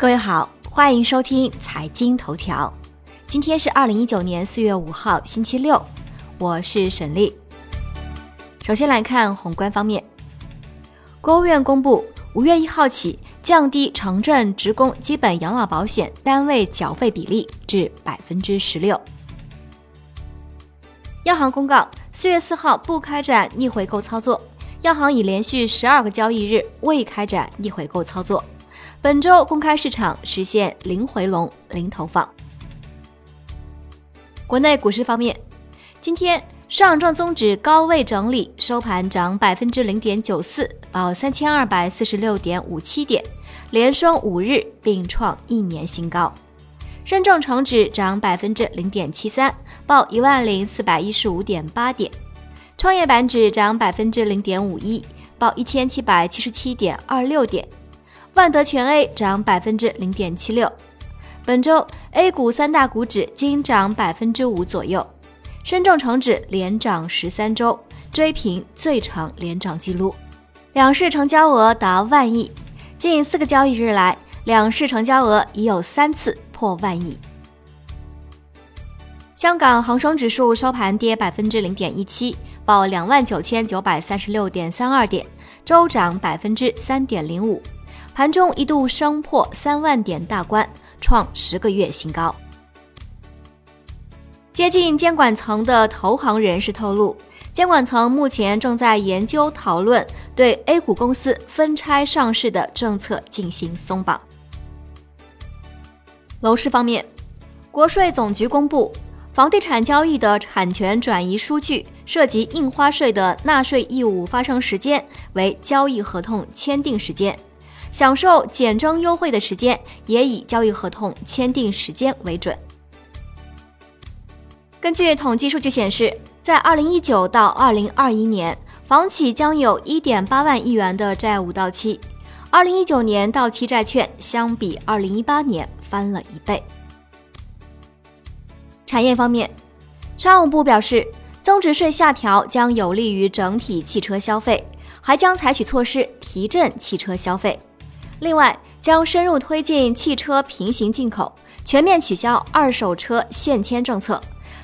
各位好，欢迎收听财经头条。今天是二零一九年四月五号，星期六，我是沈丽。首先来看宏观方面，国务院公布，五月一号起降低城镇职工基本养老保险单位缴费比例至百分之十六。央行公告，四月四号不开展逆回购操作。央行已连续十二个交易日未开展逆回购操作，本周公开市场实现零回笼、零投放。国内股市方面，今天上证综指高位整理，收盘涨百分之零点九四，报三千二百四十六点五七点，连升五日，并创一年新高。深证成指涨百分之零点七三，报一万零四百一十五点八点。创业板指涨百分之零点五一，报一千七百七十七点二六点。万德全 A 涨百分之零点七六。本周 A 股三大股指均涨百分之五左右，深证成指连涨十三周，追平最长连涨记录。两市成交额达万亿，近四个交易日来，两市成交额已有三次破万亿。香港恒生指数收盘跌百分之零点一七。报两万九千九百三十六点三二点，周涨百分之三点零五，盘中一度升破三万点大关，创十个月新高。接近监管层的投行人士透露，监管层目前正在研究讨论对 A 股公司分拆上市的政策进行松绑。楼市方面，国税总局公布。房地产交易的产权转移数据涉及印花税的纳税义务发生时间为交易合同签订时间，享受减征优惠的时间也以交易合同签订时间为准。根据统计数据显示，在二零一九到二零二一年，房企将有一点八万亿元的债务到期，二零一九年到期债券相比二零一八年翻了一倍。产业方面，商务部表示，增值税下调将有利于整体汽车消费，还将采取措施提振汽车消费。另外，将深入推进汽车平行进口，全面取消二手车限迁政策，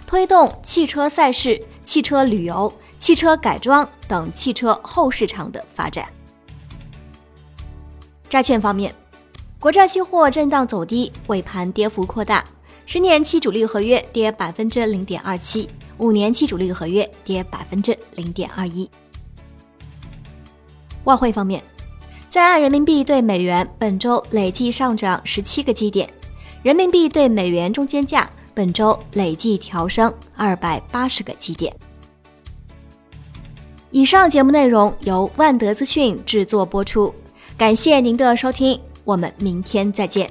推动汽车赛事、汽车旅游、汽车改装等汽车后市场的发展。债券方面，国债期货震荡走低，尾盘跌幅扩大。十年期主力合约跌百分之零点二七，五年期主力合约跌百分之零点二一。外汇方面，在岸人民币对美元本周累计上涨十七个基点，人民币对美元中间价本周累计调升二百八十个基点。以上节目内容由万德资讯制作播出，感谢您的收听，我们明天再见。